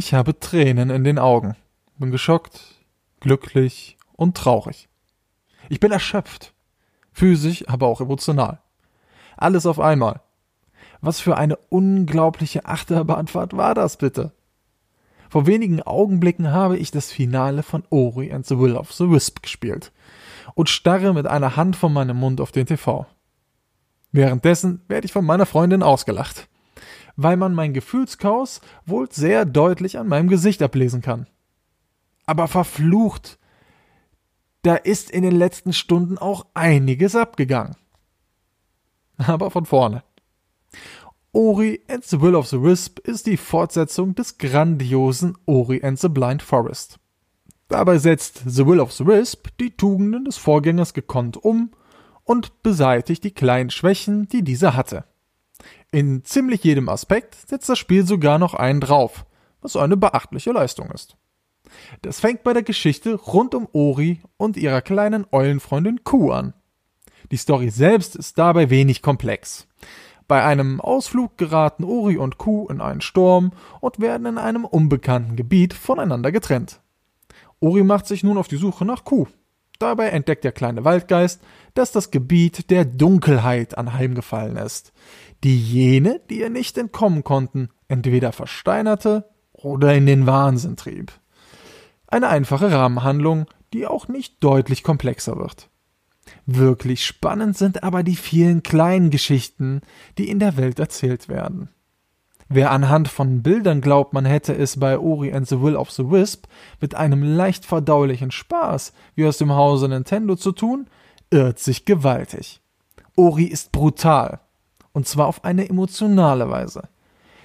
Ich habe Tränen in den Augen, bin geschockt, glücklich und traurig. Ich bin erschöpft, physisch, aber auch emotional. Alles auf einmal. Was für eine unglaubliche Achterbahnfahrt war das bitte? Vor wenigen Augenblicken habe ich das Finale von Ori and the Will of the Wisp gespielt und starre mit einer Hand vor meinem Mund auf den TV. Währenddessen werde ich von meiner Freundin ausgelacht, weil man mein Gefühlschaos wohl sehr deutlich an meinem Gesicht ablesen kann. Aber verflucht, da ist in den letzten Stunden auch einiges abgegangen. Aber von vorne. Ori and the Will of the Wisp ist die Fortsetzung des grandiosen Ori and the Blind Forest. Dabei setzt The Will of the Wisp die Tugenden des Vorgängers gekonnt um und beseitigt die kleinen Schwächen, die dieser hatte. In ziemlich jedem Aspekt setzt das Spiel sogar noch einen drauf, was eine beachtliche Leistung ist. Das fängt bei der Geschichte rund um Ori und ihrer kleinen Eulenfreundin Kuh an. Die Story selbst ist dabei wenig komplex. Bei einem Ausflug geraten Ori und Kuh in einen Sturm und werden in einem unbekannten Gebiet voneinander getrennt. Ori macht sich nun auf die Suche nach Kuh. Dabei entdeckt der kleine Waldgeist, dass das Gebiet der Dunkelheit anheimgefallen ist, die jene, die ihr nicht entkommen konnten, entweder versteinerte oder in den Wahnsinn trieb. Eine einfache Rahmenhandlung, die auch nicht deutlich komplexer wird. Wirklich spannend sind aber die vielen kleinen Geschichten, die in der Welt erzählt werden. Wer anhand von Bildern glaubt, man hätte es bei Ori and the Will of the Wisp mit einem leicht verdaulichen Spaß wie aus dem Hause Nintendo zu tun, irrt sich gewaltig. Ori ist brutal. Und zwar auf eine emotionale Weise.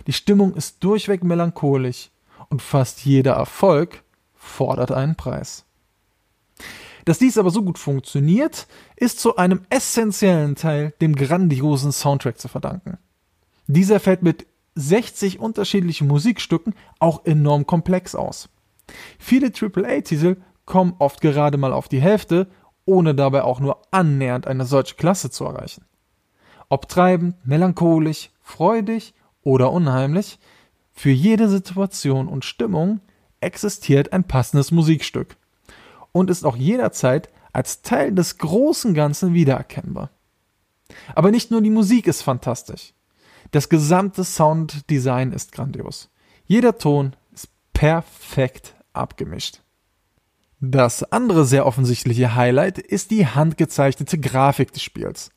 Die Stimmung ist durchweg melancholisch und fast jeder Erfolg fordert einen Preis. Dass dies aber so gut funktioniert, ist zu einem essentiellen Teil dem grandiosen Soundtrack zu verdanken. Dieser fällt mit 60 unterschiedlichen Musikstücken auch enorm komplex aus. Viele AAA-Titel kommen oft gerade mal auf die Hälfte, ohne dabei auch nur annähernd eine solche Klasse zu erreichen. Ob treibend, melancholisch, freudig oder unheimlich, für jede Situation und Stimmung existiert ein passendes Musikstück und ist auch jederzeit als Teil des großen Ganzen wiedererkennbar. Aber nicht nur die Musik ist fantastisch. Das gesamte Sounddesign ist grandios. Jeder Ton ist perfekt abgemischt. Das andere sehr offensichtliche Highlight ist die handgezeichnete Grafik des Spiels.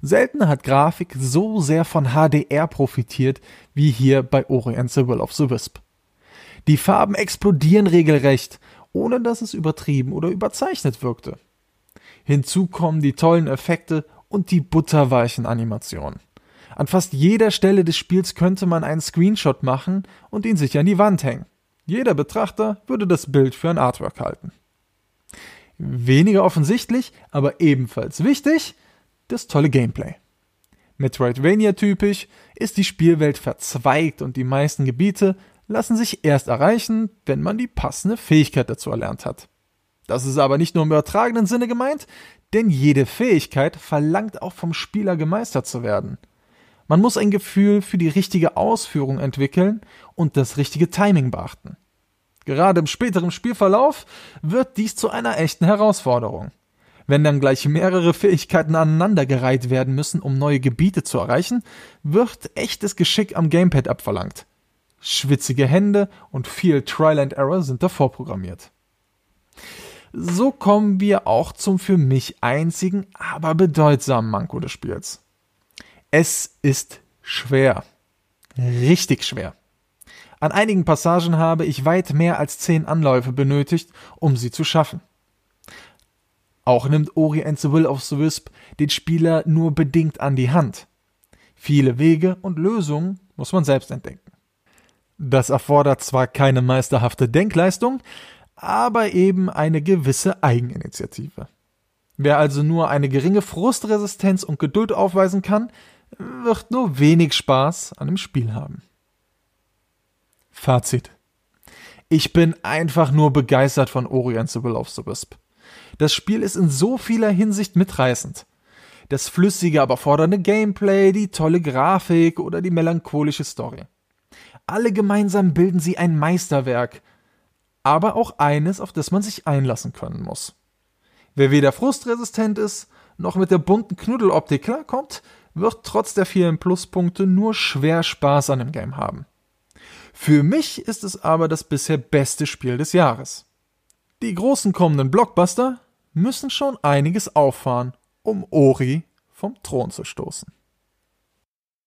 Selten hat Grafik so sehr von HDR profitiert wie hier bei Ori the Will of the Wisp. Die Farben explodieren regelrecht, ohne dass es übertrieben oder überzeichnet wirkte. Hinzu kommen die tollen Effekte und die butterweichen Animationen. An fast jeder Stelle des Spiels könnte man einen Screenshot machen und ihn sich an die Wand hängen. Jeder Betrachter würde das Bild für ein Artwork halten. Weniger offensichtlich, aber ebenfalls wichtig, das tolle Gameplay. Metroidvania-typisch ist die Spielwelt verzweigt und die meisten Gebiete lassen sich erst erreichen, wenn man die passende Fähigkeit dazu erlernt hat. Das ist aber nicht nur im übertragenen Sinne gemeint, denn jede Fähigkeit verlangt auch vom Spieler gemeistert zu werden. Man muss ein Gefühl für die richtige Ausführung entwickeln und das richtige Timing beachten. Gerade im späteren Spielverlauf wird dies zu einer echten Herausforderung. Wenn dann gleich mehrere Fähigkeiten aneinandergereiht werden müssen, um neue Gebiete zu erreichen, wird echtes Geschick am Gamepad abverlangt. Schwitzige Hände und viel Trial and Error sind davor programmiert. So kommen wir auch zum für mich einzigen, aber bedeutsamen Manko des Spiels. Es ist schwer. Richtig schwer. An einigen Passagen habe ich weit mehr als zehn Anläufe benötigt, um sie zu schaffen. Auch nimmt Ori and the Will of the Wisp den Spieler nur bedingt an die Hand. Viele Wege und Lösungen muss man selbst entdecken. Das erfordert zwar keine meisterhafte Denkleistung, aber eben eine gewisse Eigeninitiative. Wer also nur eine geringe Frustresistenz und Geduld aufweisen kann, wird nur wenig Spaß an dem Spiel haben. Fazit. Ich bin einfach nur begeistert von Orient the of the Wisp. Das Spiel ist in so vieler Hinsicht mitreißend. Das flüssige, aber fordernde Gameplay, die tolle Grafik oder die melancholische Story. Alle gemeinsam bilden sie ein Meisterwerk, aber auch eines, auf das man sich einlassen können muss. Wer weder frustresistent ist, noch mit der bunten Knuddeloptik klarkommt, wird trotz der vielen Pluspunkte nur schwer Spaß an dem Game haben. Für mich ist es aber das bisher beste Spiel des Jahres. Die großen kommenden Blockbuster müssen schon einiges auffahren, um Ori vom Thron zu stoßen.